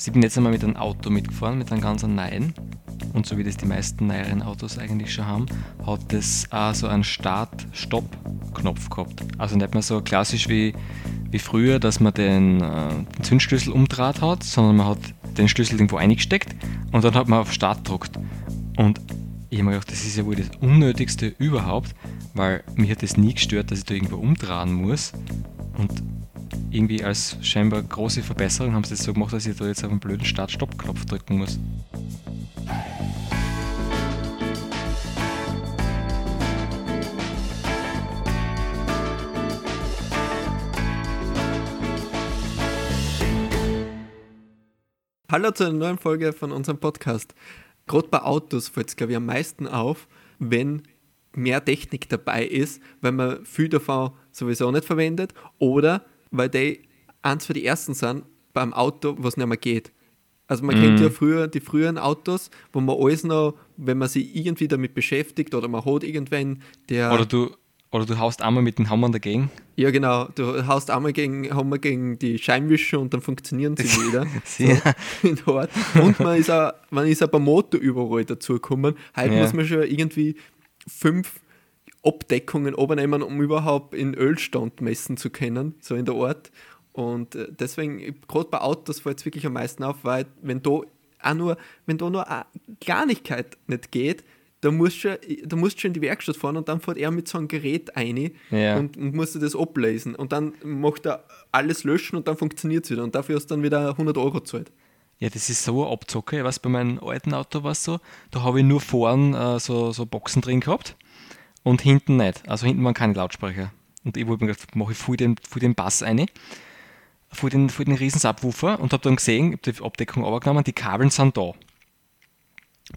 Ich bin jetzt einmal mit einem Auto mitgefahren, mit einem ganz neuen. Und so wie das die meisten neueren Autos eigentlich schon haben, hat das auch so einen Start-Stopp-Knopf gehabt. Also nicht mehr so klassisch wie, wie früher, dass man den, äh, den Zündschlüssel umdraht hat, sondern man hat den Schlüssel irgendwo eingesteckt und dann hat man auf Start gedruckt. Und ich habe mir gedacht, das ist ja wohl das Unnötigste überhaupt, weil mir hat das nie gestört, dass ich da irgendwo umdrehen muss. Irgendwie als scheinbar große Verbesserung haben sie das so gemacht, dass ich da jetzt auf einen blöden Start-Stopp-Knopf drücken muss. Hallo zu einer neuen Folge von unserem Podcast. Gerade bei Autos fällt es, glaube ich, am meisten auf, wenn mehr Technik dabei ist, weil man viel davon sowieso nicht verwendet oder weil die eins für die ersten sind beim Auto, was nicht mehr geht. Also man mm. kennt ja früher die früheren Autos, wo man alles noch, wenn man sich irgendwie damit beschäftigt oder man hat irgendwen, der. Oder du, oder du haust einmal mit dem Hammer dagegen. Ja, genau. Du haust einmal gegen Hammer gegen die Scheinwischer und dann funktionieren sie wieder. so, und man ist, auch, man ist auch beim Motor überall dazugekommen. Heute ja. muss man schon irgendwie fünf Abdeckungen übernehmen, um überhaupt in Ölstand messen zu können, so in der Art. Und äh, deswegen, gerade bei Autos fällt es wirklich am meisten auf, weil wenn da auch nur, wenn da nur eine Kleinigkeit nicht geht, da musst du, da musst schon in die Werkstatt fahren und dann fährt er mit so einem Gerät ein ja. und, und musst du das ablesen. Und dann macht er alles löschen und dann funktioniert es wieder. Und dafür hast du dann wieder 100 Euro gezahlt. Ja, das ist so eine Abzocke. Ich weiß, bei meinem alten Auto war es so, da habe ich nur vorn äh, so, so Boxen drin gehabt und hinten nicht. Also hinten waren keine Lautsprecher. Und ich wollte mir gedacht, mache ich voll den, voll den Bass rein, voll den, voll den riesen Subwoofer und habe dann gesehen, ich habe die Abdeckung abgenommen, die Kabeln sind da.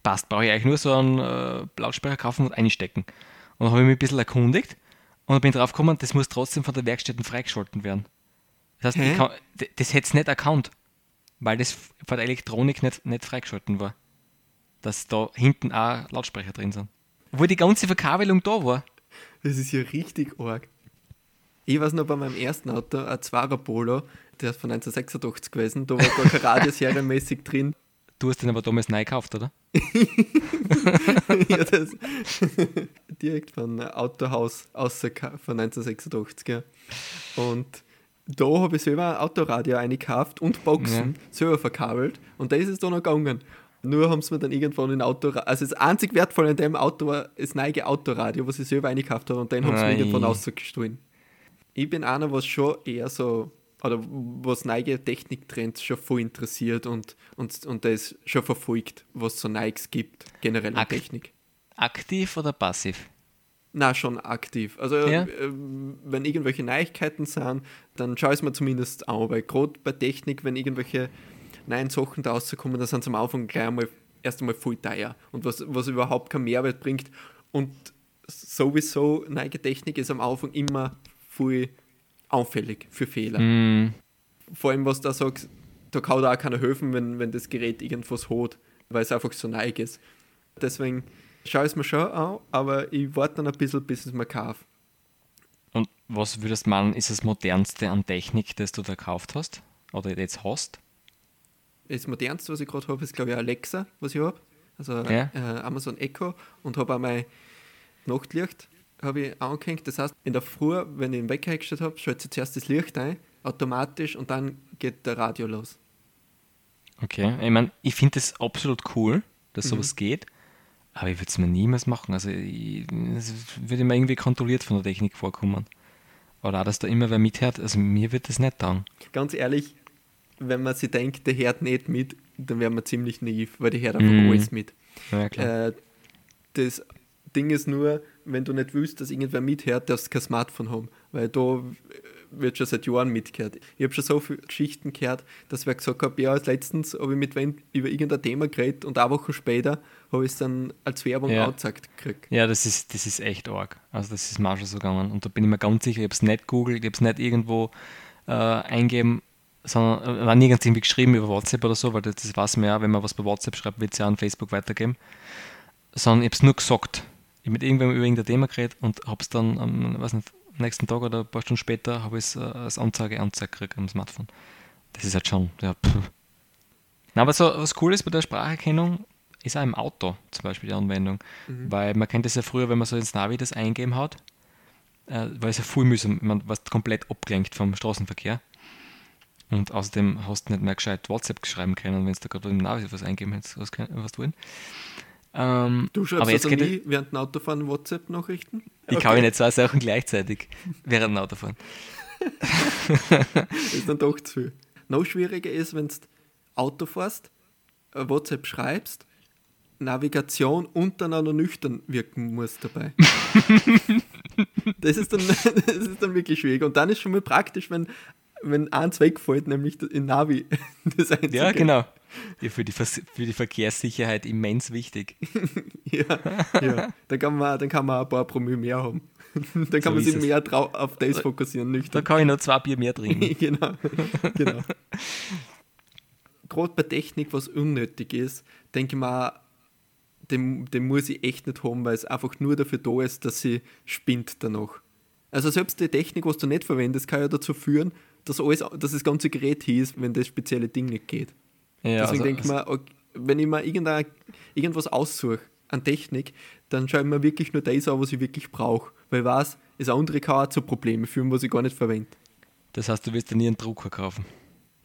Passt, brauche ich eigentlich nur so einen äh, Lautsprecher kaufen und einstecken. Und dann habe ich mich ein bisschen erkundigt und bin drauf gekommen, das muss trotzdem von der Werkstätte freigeschalten werden. Das heißt, kann, das hätte es nicht erkannt, weil das von der Elektronik nicht, nicht freigeschalten war. Dass da hinten auch Lautsprecher drin sind. Obwohl die ganze Verkabelung da war. Das ist ja richtig arg. Ich weiß noch bei meinem ersten Auto, ein Zwarer Polo, der ist von 1986 gewesen, da war gar kein serienmäßig drin. Du hast den aber damals neu gekauft, oder? ja, das direkt von Autohaus außer von 1986. Ja. Und da habe ich selber ein Autoradio eingekauft und Boxen ja. selber verkabelt und da ist es dann noch gegangen. Nur haben sie mir dann irgendwann ein Auto, also das einzig wertvolle in dem Auto war das neue Autoradio, was ich selber eingekauft habe und den haben sie mir irgendwann ausgestohlen. Ich bin einer, was schon eher so, oder was neue Techniktrends schon voll interessiert und, und, und das schon verfolgt, was so Nikes gibt, generell Ak Technik. Aktiv oder passiv? Na, schon aktiv. Also, ja. äh, wenn irgendwelche Neuigkeiten sind, dann schaue ich es mir zumindest an, weil gerade bei Technik, wenn irgendwelche neuen Sachen da rauskommen, dann sind sie am Anfang gleich einmal erst einmal voll teuer und was, was überhaupt keinen Mehrwert bringt. Und sowieso, neue Technik ist am Anfang immer voll auffällig für Fehler. Mm. Vor allem, was da sagst, da kann da auch keiner helfen, wenn, wenn das Gerät irgendwas hat, weil es einfach so neu ist. Deswegen schaue ich es mir schon an, aber ich warte dann ein bisschen, bis es mir kaufe. Und was würdest du meinen, ist das modernste an Technik, das du da gekauft hast? Oder jetzt hast? Das modernste, was ich gerade habe, ist glaube ich Alexa, was ich habe. Also ja. äh, Amazon Echo und habe auch mein Nachtlicht habe ich angehängt. Das heißt, in der Früh, wenn ich den Wecker eingestellt habe, schalte ich zuerst das Licht ein, automatisch und dann geht der Radio los. Okay, ich meine, ich finde das absolut cool, dass sowas mhm. geht, aber ich würde es mir niemals machen. Also, es würde mir irgendwie kontrolliert von der Technik vorkommen. Oder auch, dass da immer wer mithört. Also, mir wird das nicht taugen. Ganz ehrlich, wenn man sich denkt, der hört nicht mit, dann wäre man ziemlich naiv, weil der hört einfach mm. alles mit. Ja, äh, das Ding ist nur, wenn du nicht willst, dass irgendwer mithört, darfst du kein Smartphone haben, weil da wird schon seit Jahren mitgehört. Ich habe schon so viele Geschichten gehört, dass wer gesagt hat, ja, letztens habe ich mit wem über irgendein Thema geredet und eine Woche später habe ich es dann als Werbung ja. angezeigt gekriegt. Ja, das ist, das ist echt arg. Also das ist mir schon so gegangen. Und da bin ich mir ganz sicher, ich habe es nicht googelt, ich habe es nicht irgendwo äh, eingeben sondern äh, war nirgends irgendwie geschrieben über WhatsApp oder so, weil das, das weiß man ja, wenn man was bei WhatsApp schreibt, wird es ja an Facebook weitergeben. Sondern ich habe es nur gesagt. Ich habe mit irgendwem über irgendein Thema geredet und habe es dann am weiß nicht, nächsten Tag oder ein paar Stunden später habe ich es äh, als Anzeige angezeigt gekriegt am Smartphone. Das ist halt schon, ja, pff. Na, aber so was cool ist bei der Spracherkennung, ist auch im Auto zum Beispiel die Anwendung. Mhm. Weil man kennt das ja früher, wenn man so ins Navi das eingeben hat, äh, weil es ja viel mühsam, man was komplett abgelenkt vom Straßenverkehr. Und außerdem hast du nicht mehr gescheit WhatsApp schreiben können, wenn du da gerade im Navi was eingeben hättest, was, was wollen. Ähm, du schreibst aber jetzt also nie während dem Autofahren WhatsApp-Nachrichten? Ich okay. kann ja nicht zwei Sachen gleichzeitig während dem Autofahren. ist dann doch zu viel. Noch schwieriger ist, wenn du Auto fährst, WhatsApp schreibst, Navigation und dann auch noch nüchtern wirken musst dabei. das, ist dann, das ist dann wirklich schwierig. Und dann ist schon mal praktisch, wenn, wenn eins wegfällt, nämlich in Navi. Das Einzige. Ja, genau. Ja, für, die für die Verkehrssicherheit immens wichtig. ja, ja. Dann, kann man, dann kann man ein paar Promille mehr haben. Dann kann so man sich mehr auf das fokussieren, nüchtern. Da kann ich noch zwei Bier mehr trinken. genau, genau. Gerade bei Technik, was unnötig ist, denke ich mal, den, den muss ich echt nicht haben, weil es einfach nur dafür da ist, dass sie spinnt danach. Also selbst die Technik, was du nicht verwendest, kann ja dazu führen, dass, alles, dass das ganze Gerät hieß, wenn das spezielle Ding nicht geht. Ja, Deswegen also, denke ich mir, okay, wenn ich mir irgendwas aussuche an Technik, dann schaue ich mir wirklich nur das an, was ich wirklich brauche. Weil was, das andere kann auch zu Problemen führen, was ich gar nicht verwende. Das heißt, du wirst dir nie einen Drucker kaufen?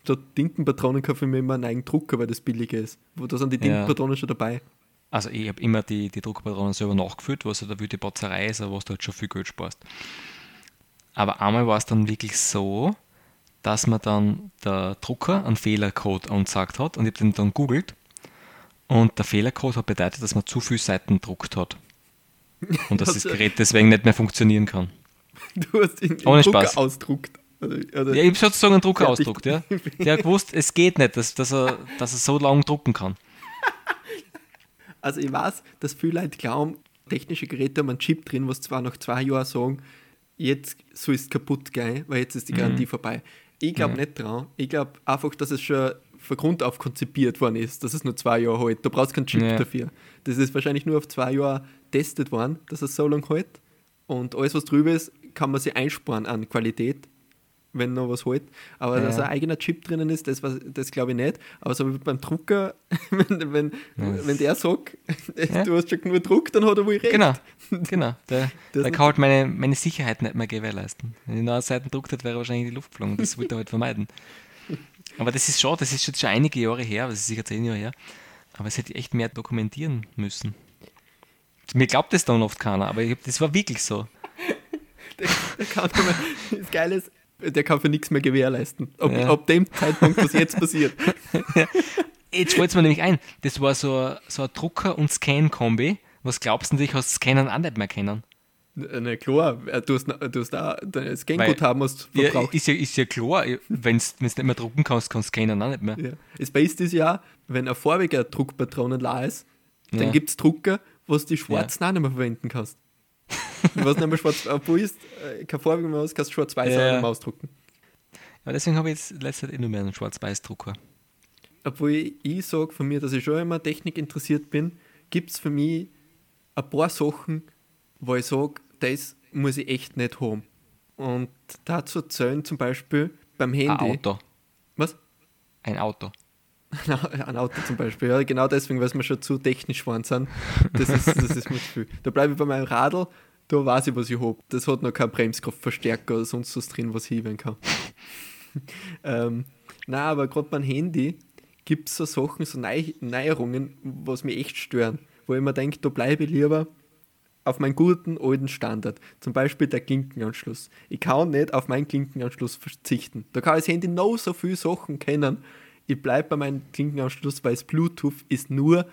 Statt Tintenpatronen kaufe ich mir immer einen eigenen Drucker, weil das billiger ist. Wo da sind die Tintenpatronen ja. schon dabei. Also ich habe immer die, die Druckpatronen selber nachgefüllt, was ja da die Batzerei ist, aber was du halt schon viel Geld sparst. Aber einmal war es dann wirklich so, dass mir dann der Drucker einen Fehlercode angesagt hat und ich habe den dann googelt und der Fehlercode hat bedeutet, dass man zu viele Seiten druckt hat. Und dass das Gerät deswegen nicht mehr funktionieren kann. Du hast ihn Ohne Drucker Spaß. ausdruckt. Oder ja, ich habe sozusagen einen Drucker ausdruckt, ja. Der hat gewusst, es geht nicht, dass, dass, er, dass er so lange drucken kann. Also ich weiß, dass viele Leute glauben, technische Geräte haben einen Chip drin, was zwar nach zwei Jahren sagen, jetzt so ist es kaputt gehen, weil jetzt ist die Garantie mhm. vorbei. Ich glaube mhm. nicht dran. Ich glaube einfach, dass es schon von Grund auf konzipiert worden ist, dass es nur zwei Jahre hält. Du brauchst keinen Chip ja. dafür. Das ist wahrscheinlich nur auf zwei Jahre testet worden, dass es so lange hält. Und alles, was drüber ist, kann man sich einsparen an Qualität wenn noch was hält. Aber ja. dass ein eigener Chip drinnen ist, das, das glaube ich nicht. Aber so wie beim Drucker, wenn, wenn, ja. wenn der sagt, du hast schon genug Druck, dann hat er wohl recht. Genau, genau. Der, der kann halt meine, meine Sicherheit nicht mehr gewährleisten. Wenn ich noch Seiten druckt hätte, wäre wahrscheinlich in die Luft geflogen. Das wollte er halt vermeiden. Aber das ist schon, das ist jetzt schon einige Jahre her, das ist sicher zehn Jahre her. Aber es hätte echt mehr dokumentieren müssen. Mir glaubt das dann oft keiner, aber ich, das war wirklich so. der, der kann das Geile ist, der kann für nichts mehr gewährleisten. Ob, ja. ab dem Zeitpunkt, was jetzt passiert. Jetzt fällt es mir nämlich ein, das war so, so ein Drucker- und Scan-Kombi. Was glaubst du, ich hast Scannen auch nicht mehr kennen? Na klar, du hast, du hast auch dein Scan-Guthaben hast verbraucht. Ja, ist, ja, ist ja klar, wenn du nicht mehr drucken kannst, kannst du scannen auch nicht mehr. Ja. Das Beste ist ja, wenn ein farbiger Druckpatronen da ist, dann ja. gibt es Drucker, wo du die schwarzen ja. auch nicht mehr verwenden kannst. Was nicht mehr schwarz, obwohl ist äh, kein Farbe mehr aus, kannst schwarz-weiß ja. ausdrucken. Ja, deswegen habe ich jetzt letzte Zeit eh nur mehr einen Schwarz-Weiß-Drucker. Obwohl ich, ich sage von mir, dass ich schon immer Technik interessiert bin, gibt es für mich ein paar Sachen, wo ich sage, das muss ich echt nicht haben. Und dazu zählen zum Beispiel beim Handy. Ein Auto. Was? Ein Auto. Ein Auto zum Beispiel, ja, genau deswegen, weil wir schon zu technisch geworden sind. Das ist, das ist mir zu. Da bleibe ich bei meinem Radl, da weiß ich, was ich habe. Das hat noch keinen Bremskraftverstärker oder sonst was drin, was ich heben kann. ähm, nein, aber gerade beim Handy gibt es so Sachen, so Neu Neuerungen, was mich echt stören. Wo ich mir denke, da bleibe ich lieber auf meinen guten alten Standard. Zum Beispiel der Klinkenanschluss. Ich kann nicht auf meinen Klinkenanschluss verzichten. Da kann das Handy noch so viele Sachen kennen. Ich bleibe bei meinem Klinkenanschluss, weil das Bluetooth ist nur,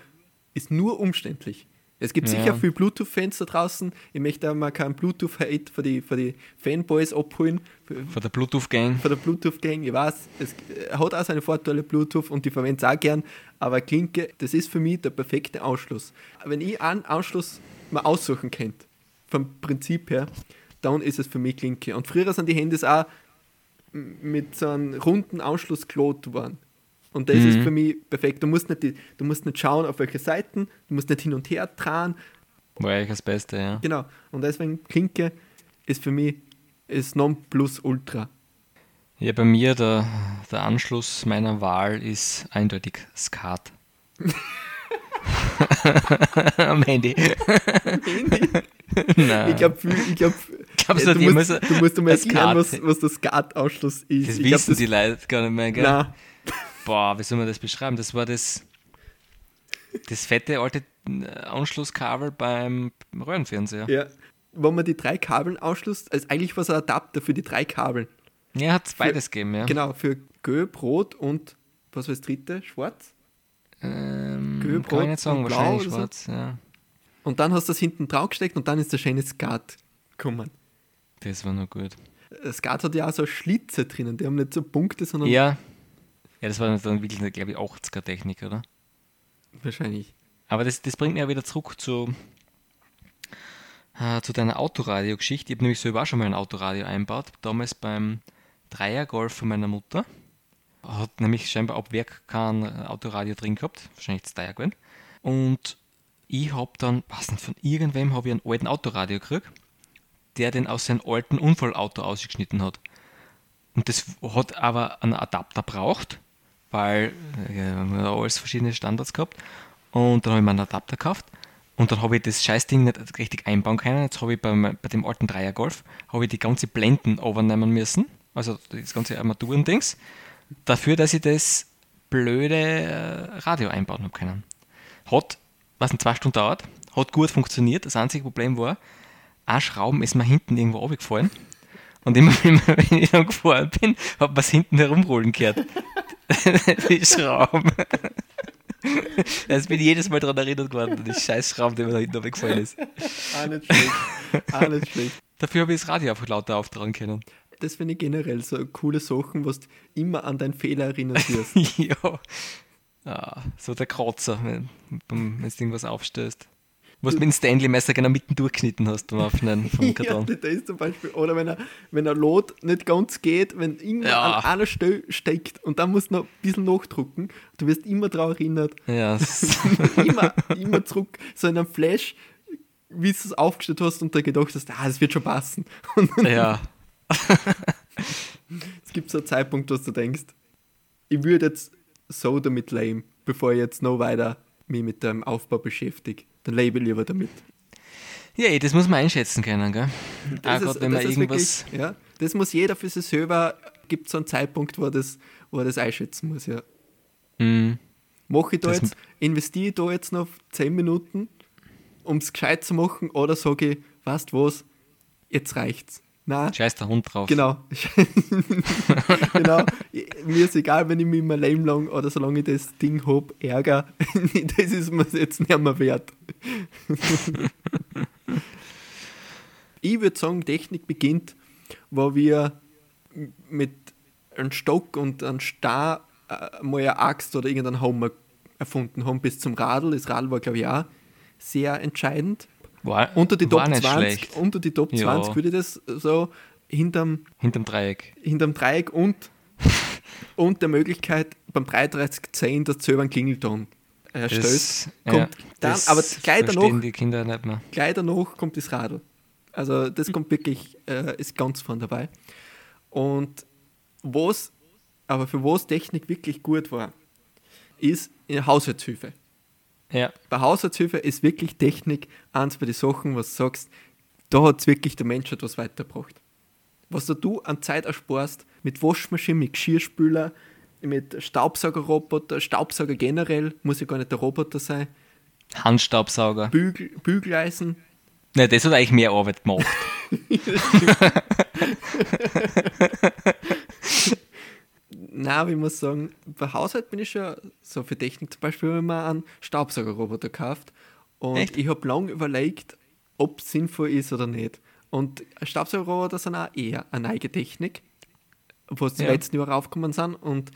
ist nur umständlich. Es gibt ja. sicher viele Bluetooth-Fans da draußen. Ich möchte auch mal keinen Bluetooth-Hate für die, für die Fanboys abholen. Von der Bluetooth-Gang. Von der Bluetooth-Gang. Ich weiß, es hat auch seine Vorteile, Bluetooth, und die verwende es auch gern. Aber Klinke, das ist für mich der perfekte Anschluss. Wenn ich einen Anschluss mal aussuchen könnte, vom Prinzip her, dann ist es für mich Klinke. Und früher sind die Handys auch mit so einem runden Anschluss gelot worden. Und das mhm. ist für mich perfekt. Du musst, nicht du musst nicht schauen, auf welche Seiten, du musst nicht hin und her tragen. War eigentlich das Beste, ja. Genau. Und deswegen Klinke ist für mich das Nonplusultra. Ja, bei mir der, der Anschluss meiner Wahl ist eindeutig Skat. Am Handy. Handy? Nein. Ich glaube, ich glaub, Glaubst du, du, musst, du musst mir erklären, was, was der Skat-Ausschluss ist. Das ich wissen glaub, das, die Leute gar nicht mehr, gell? Nein. Boah, wie soll man das beschreiben? Das war das, das fette alte äh, Anschlusskabel beim Röhrenfernseher. Ja, wo man die drei Kabeln ausschließt, also eigentlich war es ein Adapter für die drei Kabeln. Ja, hat es beides gegeben, ja. Genau, für Gelb, Rot und was war das dritte? Schwarz? Ähm, Gelb, kann Rot ich nicht sagen, wahrscheinlich schwarz, so. ja. Und dann hast du das hinten drauf gesteckt und dann ist der schöne Skat gekommen. Das war noch gut. Skat hat ja auch so Schlitze drinnen, die haben nicht so Punkte, sondern. Ja. Ja, das war dann wirklich, glaube ich, 80er-Technik, oder? Wahrscheinlich. Aber das, das bringt mich ja wieder zurück zu, äh, zu deiner Autoradio-Geschichte. Ich habe nämlich selber auch schon mal ein Autoradio einbaut, damals beim Dreiergolf von meiner Mutter. Hat nämlich scheinbar ab Werk kein Autoradio drin gehabt, wahrscheinlich das Dreier gewesen. Und ich habe dann, was nicht, von irgendwem habe ich einen alten Autoradio gekriegt, der den aus seinem alten Unfallauto ausgeschnitten hat. Und das hat aber einen Adapter braucht, weil ja, wir haben alles verschiedene Standards gehabt. Und dann habe ich mir einen Adapter gekauft und dann habe ich das Scheißding nicht richtig einbauen können. Jetzt habe ich bei, bei dem alten Dreier Golf ich die ganze Blenden overnehmen müssen, also das ganze Armaturendings, dafür, dass ich das blöde äh, Radio einbauen habe können. Hat, was in zwei Stunden dauert, hat gut funktioniert. Das einzige Problem war, ein Schrauben ist mir hinten irgendwo runtergefallen. Und immer, wenn ich dann gefahren bin, hat man es hinten herumrollen gehört. die Schrauben. Jetzt bin ich jedes Mal daran erinnert geworden, die scheiß Schraube, die mir da hinten weggefallen ist. Auch nicht schlecht. Auch nicht schlecht. Dafür habe ich das Radio einfach lauter auftragen können. Das finde ich generell so coole Sachen, was du immer an deinen Fehler erinnern wirst. ja. Ah, so der Kratzer, wenn, wenn du irgendwas aufstößt. Was mit dem Stanley-Messer genau mitten durchgeschnitten hast beim Aufschneiden vom Karton. ja, das ist zum Beispiel, oder wenn er, wenn er Lot nicht ganz geht, wenn irgendwann ja. an einer Stelle steckt und dann musst du noch ein bisschen nachdrucken, du wirst immer daran erinnert. Ja. immer, immer zurück, so in einem Flash, wie du es aufgestellt hast und da gedacht hast, ah, das wird schon passen. ja. es gibt so einen Zeitpunkt, wo du denkst, ich würde jetzt so damit leben, bevor ich jetzt noch weiter mich mit dem Aufbau beschäftige dann lebe ich lieber damit. Ja, eh, das muss man einschätzen können, gell? Das, ist, Gott, wenn man irgendwas wirklich, ja, das muss jeder für sich selber, gibt so einen Zeitpunkt, wo er das, wo er das einschätzen muss, ja. Mm. Mache ich da das jetzt, investiere ich da jetzt noch 10 Minuten, um es gescheit zu machen, oder sage ich, weißt du was, jetzt reicht's. Nein. Scheiß der Hund drauf. Genau. genau. Mir ist egal, wenn ich mich mein Leben lang oder solange ich das Ding habe, ärgere. das ist mir jetzt nicht mehr wert. ich würde sagen, Technik beginnt, wo wir mit einem Stock und einem Star äh, mal eine Axt oder irgendeinen Hammer erfunden haben, bis zum Radl. Das Radl war, glaube ich, auch sehr entscheidend. War, unter die Top 20, schlecht. unter die Top 20 ja. würde ich das so hinterm, hinterm Dreieck. Hinterm Dreieck und, und der Möglichkeit beim 3310, dass du selber einen Klingelton erstellst. kommt ja, dann, aber gleich danach, die Kinder nicht mehr. gleich danach kommt das Radl. Also das kommt wirklich, äh, ist ganz von dabei. Und was, aber für was Technik wirklich gut war, ist in Haushaltshilfe. Ja. Bei Haushaltshilfe ist wirklich Technik eins bei den Sachen, was du sagst, da hat es wirklich der Mensch etwas weitergebracht. Was du an Zeit ersparst mit Waschmaschine, mit Geschirrspüler, mit Staubsaugerroboter, Staubsauger generell, muss ja gar nicht der Roboter sein. Handstaubsauger. Bügel, Bügeleisen. Nein, das hat eigentlich mehr Arbeit gemacht. Nein, ich muss sagen, bei Haushalt bin ich schon so für Technik zum Beispiel wenn man einen Staubsaugerroboter gekauft und Echt? ich habe lange überlegt, ob es sinnvoll ist oder nicht. Und Staubsaugerroboter sind auch eher eine neue Technik, wo es ja. die letzten Jahre raufgekommen sind und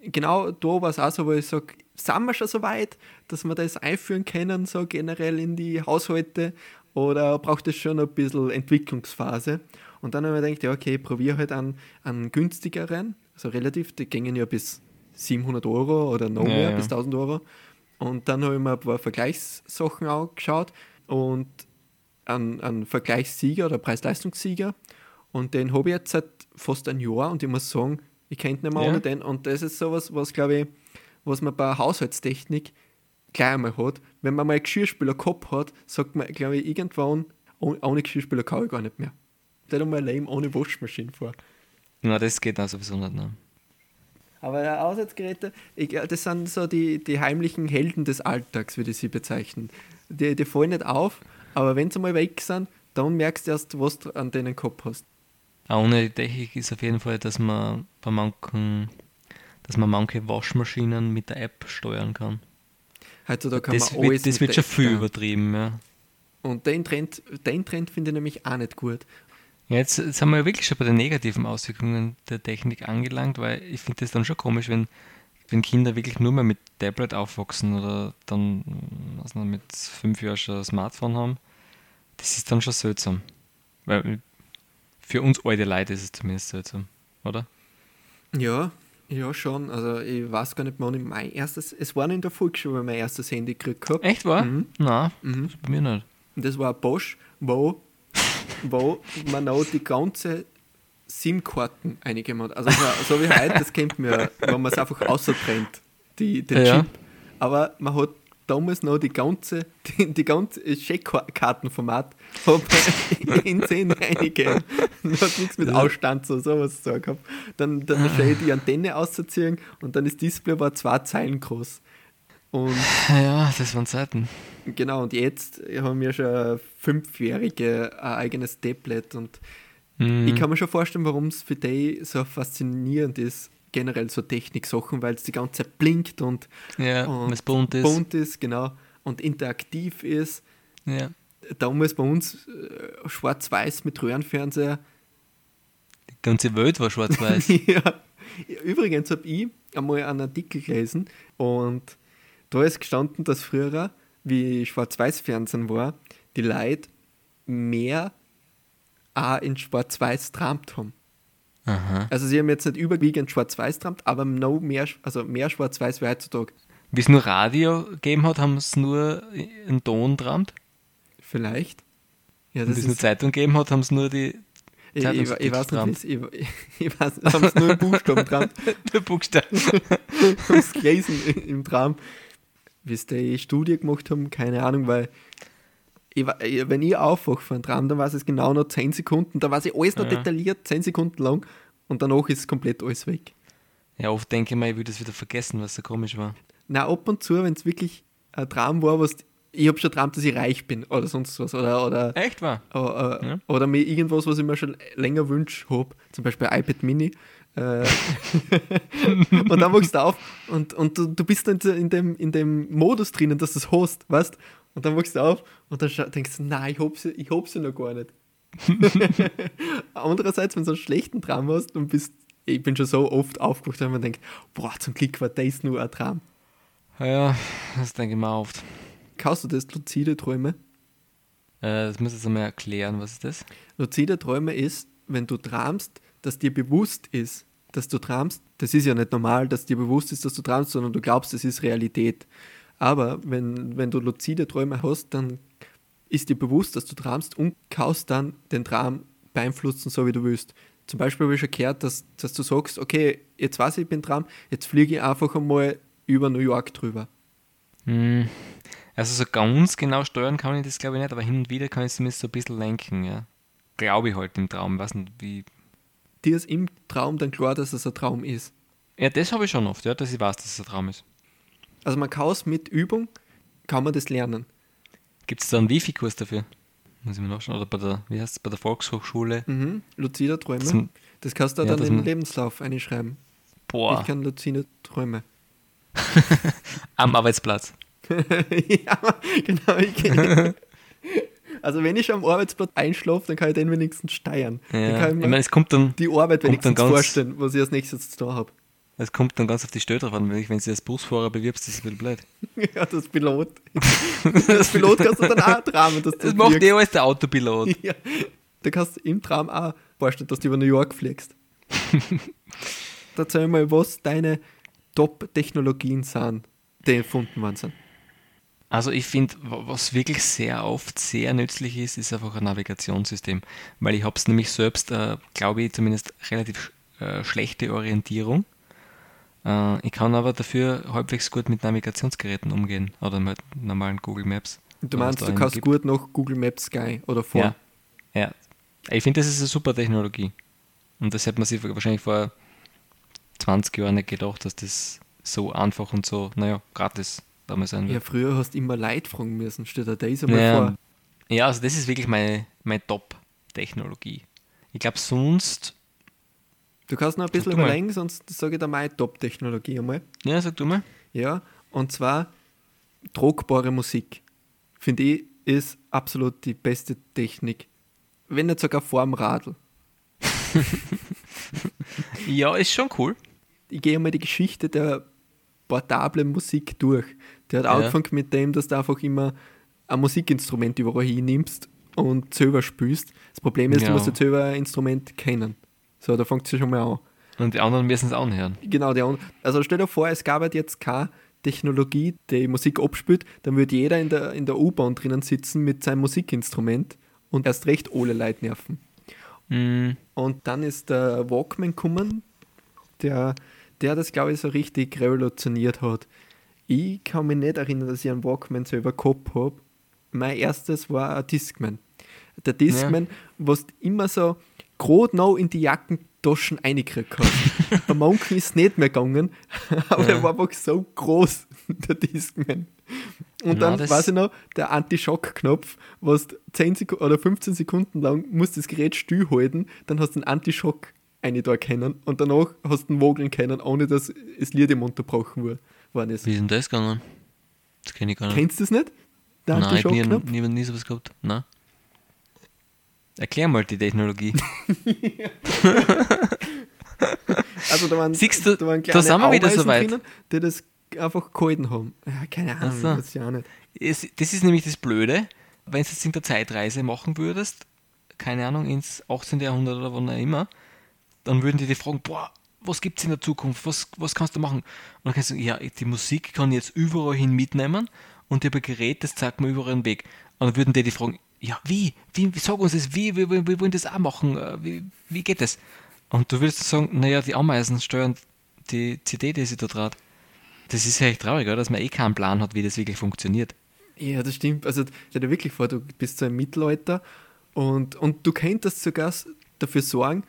genau da war es auch so, wo ich sage, sind wir schon so weit, dass wir das einführen können, so generell in die Haushalte oder braucht es schon ein bisschen Entwicklungsphase? Und dann habe ich mir gedacht, ja, okay, probiere halt einen, einen günstigeren, also relativ, die gingen ja bis 700 Euro oder noch mehr, ja. bis 1000 Euro. Und dann habe ich mir ein paar Vergleichssachen angeschaut und einen, einen Vergleichssieger oder Preis-Leistungssieger. Und den habe ich jetzt seit fast ein Jahr und ich muss sagen, ich kenne nicht mehr Ja. ohne den. Und das ist sowas, was glaube ich, was man bei Haushaltstechnik gleich einmal hat. Wenn man mal einen Geschirrspüler gehabt hat, sagt man, glaube ich, irgendwann, ohne, ohne Geschirrspüler kann ich gar nicht mehr. Dir mal ein Leben ohne Waschmaschine vor. Na, das geht dann sowieso nicht. Ne? Aber ja, Haushaltsgeräte, ich, glaub, das sind so die, die heimlichen Helden des Alltags, würde ich sie bezeichnen. Die, die fallen nicht auf, aber wenn sie mal weg sind, dann merkst du erst, was du an denen gehabt hast. Auch ohne die Technik ist auf jeden Fall, dass man bei manchen, dass man manche Waschmaschinen mit der App steuern kann. Heutzutage kann Das man wird, alles das mit wird schon viel übertrieben, ja. Und den Trend, den Trend finde ich nämlich auch nicht gut. Ja, jetzt, jetzt haben wir ja wirklich schon bei den negativen Auswirkungen der Technik angelangt, weil ich finde das dann schon komisch, wenn, wenn Kinder wirklich nur mehr mit Tablet aufwachsen oder dann was noch, mit fünf Jahren schon ein Smartphone haben. Das ist dann schon seltsam. Weil für uns alte Leute ist es zumindest seltsam, oder? Ja, ja schon. Also ich weiß gar nicht, wann ich mein erstes, es war in der Volksschule mein erstes Handy gekriegt gehabt. Echt wahr? Mhm. Nein, Mhm. bei mir nicht. Und das war ein Bosch, wo, wo man noch die ganze SIM-Karten eingegeben hat. Also so, so wie heute, das kennt man ja, wenn man es einfach außertrennt, die, den Ja. Chip. Aber man hat damals noch die ganze, die, die ganze Checkkartenformat hat man in 10 eingegeben. Und hat nichts mit Ausstand so sowas zu sagen gehabt. Dann, dann schnell die Antenne auszuziehen und dann das Display war zwei Zeilen groß. Und Ja, das waren Zeiten. Genau, und jetzt haben wir schon Fünfjährige ein eigenes Tablet und Mhm. ich kann mir schon vorstellen, warum es für die so faszinierend ist, generell so Technik-Sachen, weil es die ganze Zeit blinkt und, ja, und es bunt ist. bunt ist, genau, und interaktiv ist. Ja. Damals bei uns äh, schwarz-weiß mit Röhrenfernseher. Die ganze Welt war schwarz-weiß. ja. Übrigens habe ich einmal einen Artikel gelesen und da ist gestanden, dass früher, wie Schwarz-Weiß-Fernsehen war, die Leute mehr auch in Schwarz-Weiß trampt haben. Aha. Also sie haben jetzt nicht überwiegend Schwarz-Weiß trampt, aber noch mehr, also mehr Schwarz-Weiß wie heutzutage. Wie es nur Radio gegeben hat, haben es nur einen Ton drammt. Vielleicht. Ja, Und das wie es nur ist, Zeitung gegeben hat, haben es nur die ich, ich, ich, weiß nicht, ich, ich weiß, haben es nur Buchstaben dran. der Buchstaben. es gelesen im Traum. Wie sie die Studie gemacht haben, keine Ahnung, weil ich, ich- wenn ich aufwache von Traum, dann weiß es genau noch 10 Sekunden, da weiß ich alles noch Ja. detailliert, 10 Sekunden lang und danach ist komplett alles weg. Ja, oft denke ich mir, ich würde es wieder vergessen, was so komisch war. Na, ab und zu, wenn es wirklich ein Traum war, was ich habe schon geträumt, dass ich reich bin oder sonst was oder, oder Echt wahr? Oder, Ja. oder mir irgendwas, was ich mir schon länger wünsche, habe, zum Beispiel iPad Mini. Äh, und dann wachst du auf und, und du, du bist dann in dem, in dem Modus drinnen, dass du es hast, weißt Und dann wachst du auf und dann denkst du, nein, ich hab's, ich hab's ja noch gar nicht. Andererseits, wenn du einen schlechten Traum hast und bist, ich bin schon so oft aufgewacht, wenn man denkt, boah, zum Glück war das nur ein Traum. Ja, das denke ich mir oft. Kaufst du das luzide Träume? Äh, das ich jetzt einmal erklären, was ist das? Luzide Träume ist, wenn du träumst, dass dir bewusst ist, dass du träumst. Das ist ja nicht normal, dass dir bewusst ist, dass du träumst, sondern du glaubst, es ist Realität. Aber wenn, wenn du luzide Träume hast, dann ist dir bewusst, dass du träumst und kannst dann den Traum beeinflussen, so wie du willst. Zum Beispiel habe ich schon gehört, dass, dass du sagst, okay, jetzt weiß ich, ich bin Traum, jetzt fliege ich einfach einmal über New York drüber. Hm. Also so ganz genau steuern kann ich das glaube ich nicht, aber hin und wieder kann ich es zumindest so ein bisschen lenken, ja. Glaube ich halt im Traum, weiß nicht wie. Dir ist im Traum dann klar, dass es ein Traum ist. Ja, das habe ich schon oft, ja, dass ich weiß, dass es ein Traum ist. Also man kann es mit Übung, kann man das lernen. Gibt es da einen Wifi-Kurs dafür? Muss ich mir nachschauen. Oder bei der, wie heißt es, bei der Volkshochschule? Mhm. Luzide Träume. Zum- Das kannst du Ja, dann man- Lebenslauf einschreiben. Boah, Ich kann luzide Träume. am Arbeitsplatz. ja, genau. Ich also wenn ich am Arbeitsplatz einschlafe, dann kann ich den wenigstens steuern. Dann Ja. kann Ich ich meine, mir es kommt dann, die Arbeit dann wenigstens ganz- vorstellen, was ich als nächstes zu tun habe. es kommt dann ganz auf die Stelle drauf an, wenn ich- wenn du als Busfahrer bewirbst, ist es ein bisschen blöd. ja, das Pilot. das Pilot kannst du dann auch trauen, dass du Das macht eh alles der Autopilot. Ja. Da kannst du im Traum auch vorstellen, dass du über New York fliegst. Erzähl mal, was deine Top-Technologien sind, die erfunden worden sind. Also ich finde, was wirklich sehr oft sehr nützlich ist, ist einfach ein Navigationssystem, weil ich habe es nämlich selbst, äh, glaube ich, zumindest relativ äh, schlechte Orientierung. Äh, ich kann aber dafür halbwegs gut mit Navigationsgeräten umgehen oder mit normalen Google Maps. Du meinst, du kannst gibt. gut noch Google Maps Sky oder vor? Ja, ja. Ich finde, das ist eine super Technologie. Und das hätte man sich wahrscheinlich vor 20 Jahren nicht gedacht, dass das so einfach und so, naja, gratis damals sein wird. Ja, früher hast du immer Leid fragen müssen, steht da das einmal ja, vor. Ja, also das ist wirklich meine, meine Top-Technologie. Ich glaube, sonst. Du kannst noch ein bisschen überlegen, sonst sage ich da meine Top-Technologie einmal. Ja, sag du mal. Ja, und zwar druckbare Musik. Finde ich, ist absolut die beste Technik. Wenn nicht sogar vor dem Radl. ja, ist schon cool. Ich gehe einmal die Geschichte der portablen Musik durch. Der hat ja. angefangen mit dem, dass du einfach immer ein Musikinstrument überall hinnimmst und selber spielst. Das Problem ist, ja. du musst jetzt selber ein Instrument kennen. So, da fängt es ja schon mal an. Und die anderen müssen es anhören. Genau, die anderen. Also stell dir vor, es gab halt jetzt keine Technologie, die Musik abspielt, dann würde jeder in der, in der U-Bahn drinnen sitzen mit seinem Musikinstrument und erst recht alle Leute nerven. Mm. Und dann ist der Walkman gekommen, der, der das, glaube ich, so richtig revolutioniert hat. Ich kann mich nicht erinnern, dass ich einen Walkman selber gehabt habe. Mein erstes war ein Discman. Der Discman, ja. was immer so gerade noch in die Jackentaschen reingekriegt hast. Bei manchen ist es nicht mehr gegangen, aber ja. der war einfach so groß, der Discman. Und dann, ja, weiß ich noch, der Anti-Schock-Knopf, was 10 Sekunden oder 15 Sekunden lang musst das Gerät stillhalten, dann hast du einen Anti-Schock eine da erkennen und danach hast du einen Wogeln kennen, ohne dass das Lied im unterbrochen worden ist. Wie ist denn das gegangen? Das kenne ich gar nicht. Kennst du das nicht? Der Nein, ich habe nie, nie, nie sowas gehabt. Nein. Erklär mal die Technologie. also da waren, Siehst du, da, waren da sind wir wieder so weit. Drinnen, die das einfach gehalten haben. Ja, keine Ahnung, so. das ja nicht. Es, das ist nämlich das Blöde, wenn du jetzt in der Zeitreise machen würdest, keine Ahnung, ins 18. Jahrhundert oder wann auch immer, dann würden die dich fragen, boah, was gibt es in der Zukunft, was, was kannst du machen? Und dann kannst du sagen, ja, die Musik kann ich jetzt überall hin mitnehmen und ich habe ein Gerät, das zeigt mir überall einen Weg. Und dann würden die dich fragen, ja, wie? wie? Sag uns das, wie? Wir, wir, wir wollen das auch machen. Äh, wie, wie geht das? Und du würdest sagen, naja, die Ameisen steuern die CD, die sie da draht. Das ist ja echt traurig, oder? dass man eh keinen Plan hat, wie das wirklich funktioniert. Ja, das stimmt. Also stell dir wirklich vor, du bist so im Mittelalter und, und du könntest sogar dafür sorgen,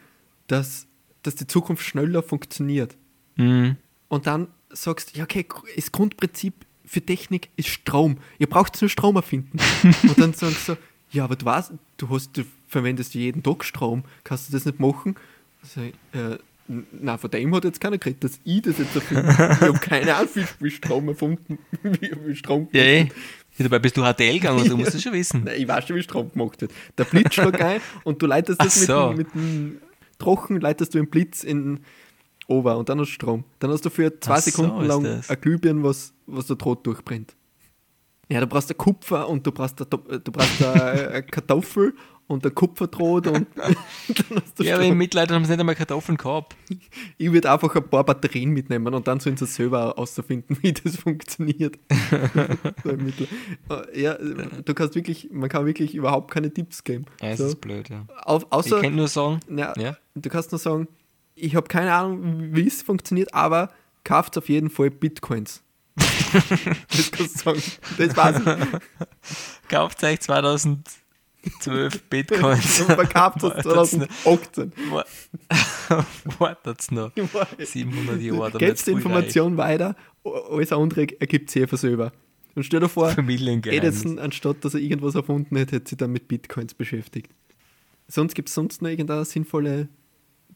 dass, dass die Zukunft schneller funktioniert. Mhm. Und dann sagst du, ja, okay, das Grundprinzip für Technik ist Strom. Ihr braucht nur Strom erfinden. und dann sagst du, ja, aber du weißt, du, hast, du verwendest jeden Tag Strom, kannst du das nicht machen? Also, äh, na, von dem hat jetzt keiner geredet, dass ich das jetzt erfinde. ich habe keine Ahnung, wie Strom erfunden, wie, wie Strom ja, ey. Ja, dabei bist du HTL gegangen, du musst das schon wissen. Nein, ich weiß schon, wie Strom gemacht wird. Der Blitz schlägt ein und du leitest das so. mit, mit dem Trochen, leitest du den Blitz in Over und dann hast du Strom. Dann hast du für zwei Ach Sekunden so lang ein Glühbirn, was, was der Draht durchbrennt. Ja, du brauchst ein Kupfer und du brauchst eine, du brauchst eine Kartoffel und ein Kupferdraht und dann hast du Ja, aber im Mittelalter haben sie nicht einmal Kartoffeln gehabt. Ich würde einfach ein paar Batterien mitnehmen und dann sollen sie selber auszufinden, wie das funktioniert. Äh, ja, du kannst wirklich, man kann wirklich überhaupt keine Tipps geben. Ja, es so. ist blöd, ja. Auf, außer, ich kann nur sagen, na, ja. du kannst nur sagen, ich habe keine Ahnung, wie es funktioniert, aber kauft auf jeden Fall Bitcoins. das kannst du sagen. Das war's. Kauft euch 2012 Bitcoins. Und verkauft es 2018. Wartet noch. 700 Jahre. Gebt die Information weiter, alles andere ergibt sich einfach selber. Und stell dir vor, Edison, anstatt dass er irgendwas erfunden hätte, hätte sich dann mit Bitcoins beschäftigt. Sonst gibt es sonst noch irgendeine sinnvolle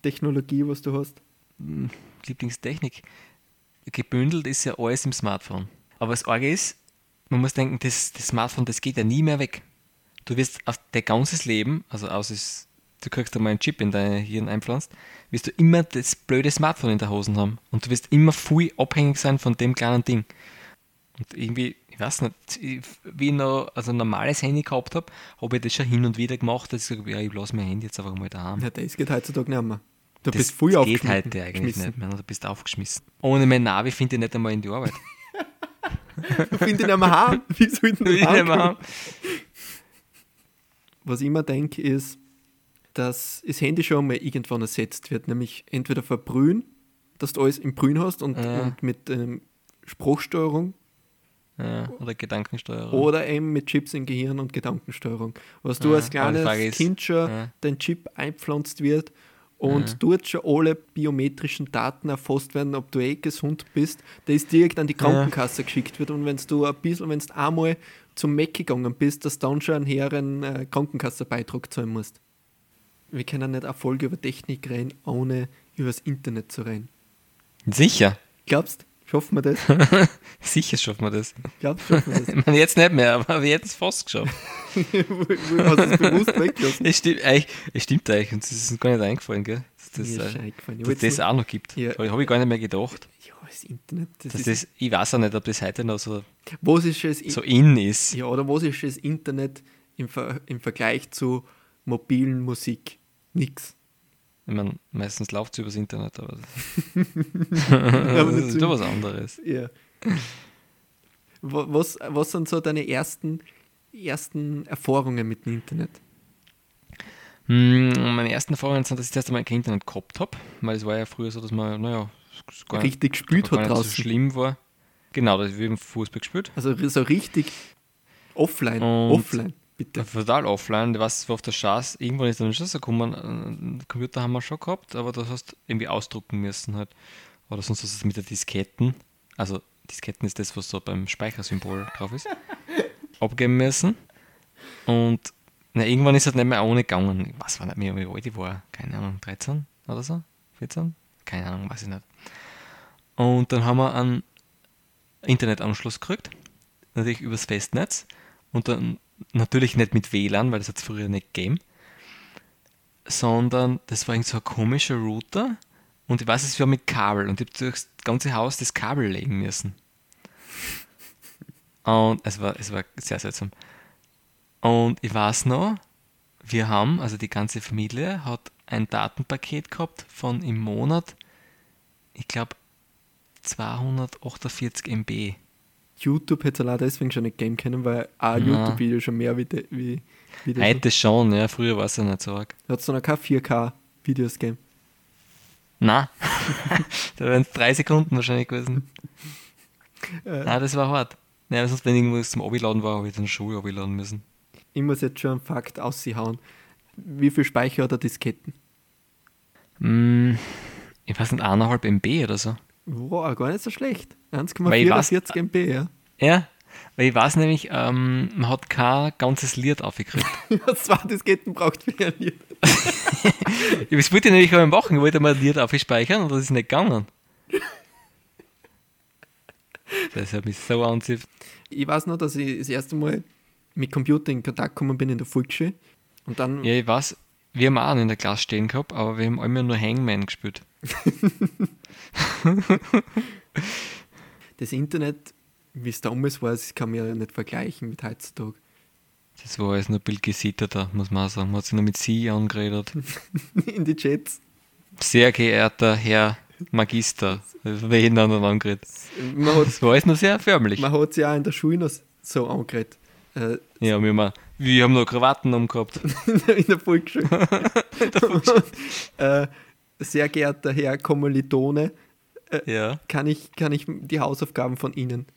Technologie, was du hast? Hm, Lieblingstechnik. Gebündelt ist ja alles im Smartphone. Aber das Arge ist, man muss denken, das, das Smartphone, das geht ja nie mehr weg. Du wirst auf dein ganzes Leben, also außer du kriegst einmal einen Chip in dein Hirn einpflanzt, wirst du immer das blöde Smartphone in der Hosen haben. Und du wirst immer viel abhängig sein von dem kleinen Ding. Und irgendwie, ich weiß nicht, wie ich noch also ein normales Handy gehabt habe, habe ich das schon hin und wieder gemacht, dass ich sage, ja, ich lasse mein Handy jetzt einfach mal daheim. Ja, das geht heutzutage nicht mehr. Du das bist früh geht heute eigentlich nicht mehr, du bist aufgeschmissen. Ohne mein Navi finde ich nicht einmal in die Arbeit. Finde ihn am Haar. Wie soll ich denn haben? Was ich immer denke, ist, dass das Handy schon mal irgendwann ersetzt wird, nämlich entweder verbrühen, dass du alles im Brühen hast und, ja. und mit ähm, Spruchsteuerung. Ja, oder Gedankensteuerung. Oder eben mit Chips im Gehirn und Gedankensteuerung. Was du ja, als kleines Kind schon ja. dein Chip einpflanzt wird und dort schon alle biometrischen Daten erfasst werden, ob du eh gesund bist, der ist direkt an die Krankenkasse geschickt wird und wenn du ein bisschen, wenn du einmal zum Mac gegangen bist, dass du dann schon einen höheren äh, Krankenkassenbeitrag zahlen musst. Wir können nicht Erfolge über Technik reden, ohne übers Internet zu reden. Sicher. Glaubst Schaffen wir das? Sicher schaffen wir das. Glaubst du, schaffen wir das? ich meine, jetzt nicht mehr, aber wir hätten es fast geschafft. du hast es bewusst weggelassen. Es stimmt, eigentlich, es stimmt eigentlich, und es ist gar nicht eingefallen, gell? Dass das, äh, dass das auch noch gibt. Ja. Habe ich gar nicht mehr gedacht. Ja, das Internet. Das ist das, ich weiß auch nicht, ob das heute noch so, was ist es so in ist. Ja, oder was ist das Internet im, Ver im Vergleich zu mobilen Musik? Nix. Ich meine, meistens läuft es übers Internet, aber, aber das ist doch was anderes. Ja. Was, was sind so deine ersten, ersten Erfahrungen mit dem Internet? Hm, meine ersten Erfahrungen sind, dass ich das erste Mal kein Internet gehabt habe, weil es war ja früher so, dass man, naja, gar richtig gespielt hat draußen. so schlimm war. Genau, dass wir im Fußball gespielt. Also so richtig offline, Und offline. Bitte. Total offline, was auf der Chance, irgendwann ist dann schon so gekommen, einen Computer haben wir schon gehabt, aber das hast irgendwie ausdrucken müssen halt. Oder sonst was mit der Disketten, also Disketten ist das, was so beim Speichersymbol drauf ist, abgeben müssen. Und na, irgendwann ist es nicht mehr ohne gegangen. Was war nicht mehr, wie alt ich war? Keine Ahnung, 13 oder so? 14? Keine Ahnung, weiß ich nicht. Und dann haben wir einen Internetanschluss gekriegt, natürlich übers Festnetz. Und dann natürlich nicht mit WLAN, weil das hat es früher nicht gegeben, sondern das war so ein komischer Router und ich weiß, es war mit Kabel und ich habe durchs ganze Haus das Kabel legen müssen. Und es war, es war sehr seltsam. Und ich weiß noch, wir haben, also die ganze Familie hat ein Datenpaket gehabt von im Monat, ich glaube, 248 MB. YouTube hätte es auch deswegen schon nicht geben können, weil ein YouTube-Video schon mehr wie, de, wie, wie das. Heute schon, ja, früher war es ja nicht so arg. Hat es noch keine 4K-Videos gegeben? Nein, da wären es drei Sekunden wahrscheinlich gewesen. Äh, Nein, das war hart. Nein, sonst, wenn irgendwas zum Obiladen war, habe ich dann schon Obiladen müssen. Ich muss jetzt schon einen Fakt aushauen. Wie viel Speicher hat er Disketten? Mm, ich weiß nicht, 1,5 MB oder so. Wow, gar nicht so schlecht. 1,44 MB, ja. Ja, weil ich weiß nämlich, ähm, man hat kein ganzes Lied aufgekriegt. zwei Disketten braucht für ein Lied. das wollte ich nämlich mal machen, ich wollte mal ein Lied aufspeichern und das ist nicht gegangen. Das hat mich so anzieht. Ich weiß noch, dass ich das erste Mal mit Computer in Kontakt gekommen bin in der Volksschule. Und dann ja, ich weiß, wir haben auch in der Klasse stehen gehabt, aber wir haben immer nur Hangman gespielt. das Internet, wie es damals war, das kann man ja nicht vergleichen mit heutzutage. Das war alles nur ein bisschen gesitterter, muss man auch sagen. Man hat sich nur mit Sie angeredet. In die Chats. Sehr geehrter Herr Magister. Wen dann angeredet. Man hat, das war alles nur sehr förmlich. Man hat sich auch in der Schule noch so angeredet. Äh, ja, wir haben, wir haben noch Krawatten umgehabt. in der Volksschule. in der Volksschule. äh, sehr geehrter Herr Kommilitone, äh, ja. kann, ich, kann ich die Hausaufgaben von Ihnen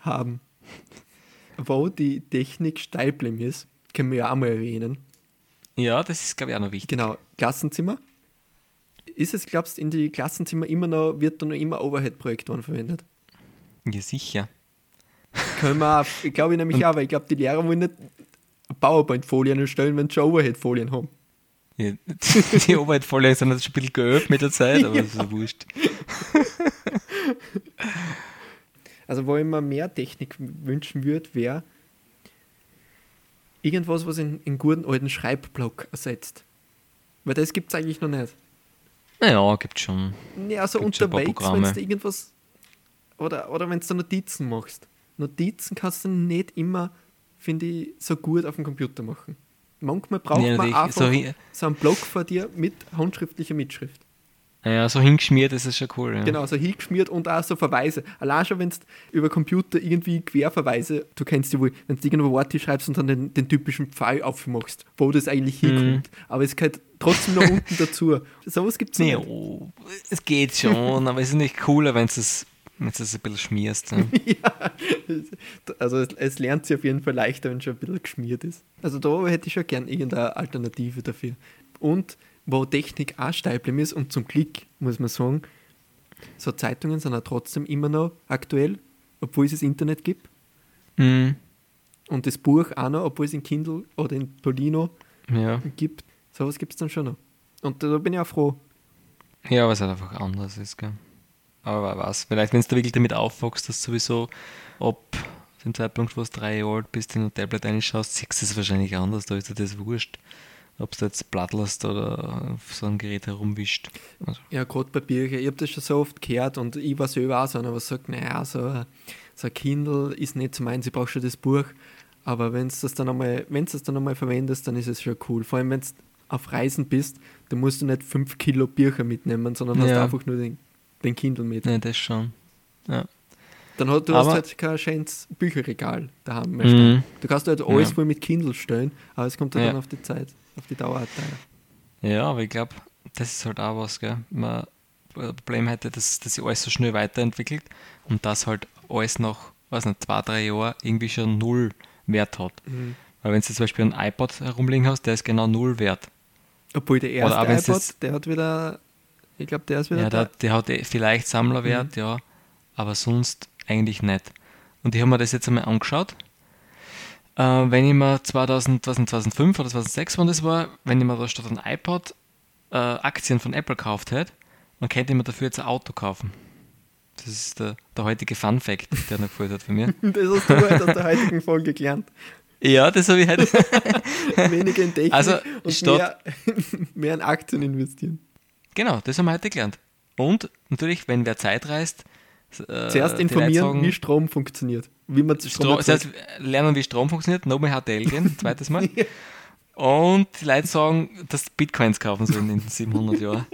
haben? Wo die Technik Steilblem ist, können wir ja auch mal erwähnen. Ja, das ist, glaube ich, auch noch wichtig. Genau, Klassenzimmer. Ist es, glaubst du, in die Klassenzimmer immer noch, wird da noch immer Overhead-Projektoren verwendet? Ja, sicher. Können wir auch, ich glaube nämlich Und auch, weil ich glaube, die Lehrer wollen nicht PowerPoint-Folien erstellen, wenn sie schon Overhead-Folien haben. Ja, die Overhead-Folien sind jetzt schon ein bisschen geölt mit der Zeit, aber ja. das ist wurscht. Also, wo ich mir mehr Technik wünschen würde, wäre irgendwas, was in, in guten alten Schreibblock ersetzt. Weil das gibt es eigentlich noch nicht. Naja, gibt schon. Ja, also unterwegs, wenn du irgendwas. Oder, oder wenn du Notizen machst. Notizen kannst du nicht immer, finde ich, so gut auf dem Computer machen. Manchmal braucht ja, man einfach so, so einen Block vor dir mit handschriftlicher Mitschrift. Ja, so hingeschmiert ist es schon cool. Ja. Genau, so hingeschmiert und auch so Verweise. Allein schon, wenn du über Computer irgendwie Querverweise, du kennst ja wohl, wenn du irgendwo Worte schreibst und dann den, den typischen Pfeil aufmachst, wo das eigentlich hinkommt. Mhm. Aber es gehört trotzdem noch unten dazu. Sowas gibt es nee, nicht. Oh, es geht schon, aber es ist nicht cooler, wenn du es wenn du es ein bisschen schmierst. Ne? ja, also es, es, lernt sich auf jeden Fall leichter, wenn es schon ein bisschen geschmiert ist. Also da hätte ich schon gern irgendeine Alternative dafür. Und wo Technik auch steil ist und zum Glück, muss man sagen, so Zeitungen sind auch trotzdem immer noch aktuell, obwohl es das Internet gibt. Mhm. Und das Buch auch noch, obwohl es in Kindle oder in Polino ja. gibt. Sowas gibt es dann schon noch. Und da bin ich auch froh. Ja, was halt einfach anders ist, gell? Aber was, vielleicht, wenn du wirklich damit aufwachst, dass sowieso ab dem Zeitpunkt, wo du drei Jahre alt bist, in ein Tablet reinschaust, siehst du es wahrscheinlich anders, da ist dir das wurscht ob du jetzt plattelst oder auf so einem Gerät herumwischt. Also. Ja, gerade bei Büchern, ich habe das schon so oft gehört und ich war selber auch so einer, was sagt, naja, so, so ein Kindle ist nicht so meins, ich brauche schon das Buch. Aber wenn du das dann einmal, wenn das dann einmal verwendest, dann ist es schon cool. Vor allem, wenn du auf Reisen bist, dann musst du nicht 5 Kilo Bücher mitnehmen, sondern ja. hast einfach nur den, den Kindle mit. Ja, das schon. Ja. Dann hast du aber, hast halt kein schönes Bücherregal daheim mehr mhm. Du kannst halt alles ja. voll mit Kindle stellen, aber es kommt halt ja. dann auf die Zeit auf die Dauer erteilen. Ja, aber ich glaube, das ist halt auch was, gell? Man ein Problem hätte, dass, dass sich alles so schnell weiterentwickelt und das halt alles nach, weiß nicht, zwei, drei Jahren irgendwie schon null Wert hat. Mhm. Weil wenn du zum Beispiel einen iPod herumliegen hast, der ist genau null wert. Obwohl der erste iPod, der hat wieder, ich glaube, der ist wieder. Ja, der, der hat eh vielleicht Sammlerwert, mhm. ja, aber sonst eigentlich nicht. Und ich habe mir das jetzt einmal angeschaut äh, wenn ich mir 2000, 2005 oder 2006, wann das war, wenn ich mir da statt ein iPod äh, Aktien von Apple gekauft hätte, dann könnte ich mir dafür jetzt ein Auto kaufen. Das ist der, der heutige Fun Fact, der noch gefällt hat für mich. das hast du heute aus der heutigen Folge gelernt. Ja, das habe ich heute. Weniger in Technik also, und mehr, mehr in Aktien investieren. Genau, das haben wir heute gelernt. Und natürlich, wenn wer Zeit reist, äh, Zuerst informieren, sagen, wie Strom funktioniert. Wie man Strom, Strom das heißt, lernen, wie Strom funktioniert, nochmal HTL gehen, zweites Mal. ja. Und die Leute sagen, dass Bitcoins kaufen sollen in 700 Jahren.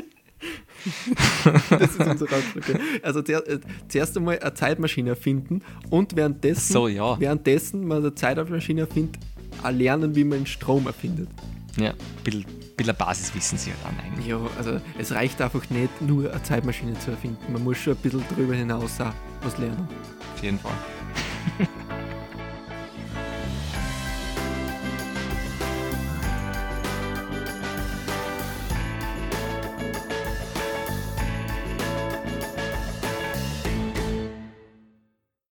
das ist unser Ratschlag. Also äh, zuerst einmal eine Zeitmaschine erfinden und währenddessen, so, ja. währenddessen man eine Zeitmaschine erfindet, auch lernen, wie man Strom erfindet. Ja, ein bisschen, bisschen Basiswissen sie halt an eigentlich. Ja, also es reicht einfach nicht, nur eine Zeitmaschine zu erfinden. Man muss schon ein bisschen darüber hinaus auch was lernen. Auf jeden Fall.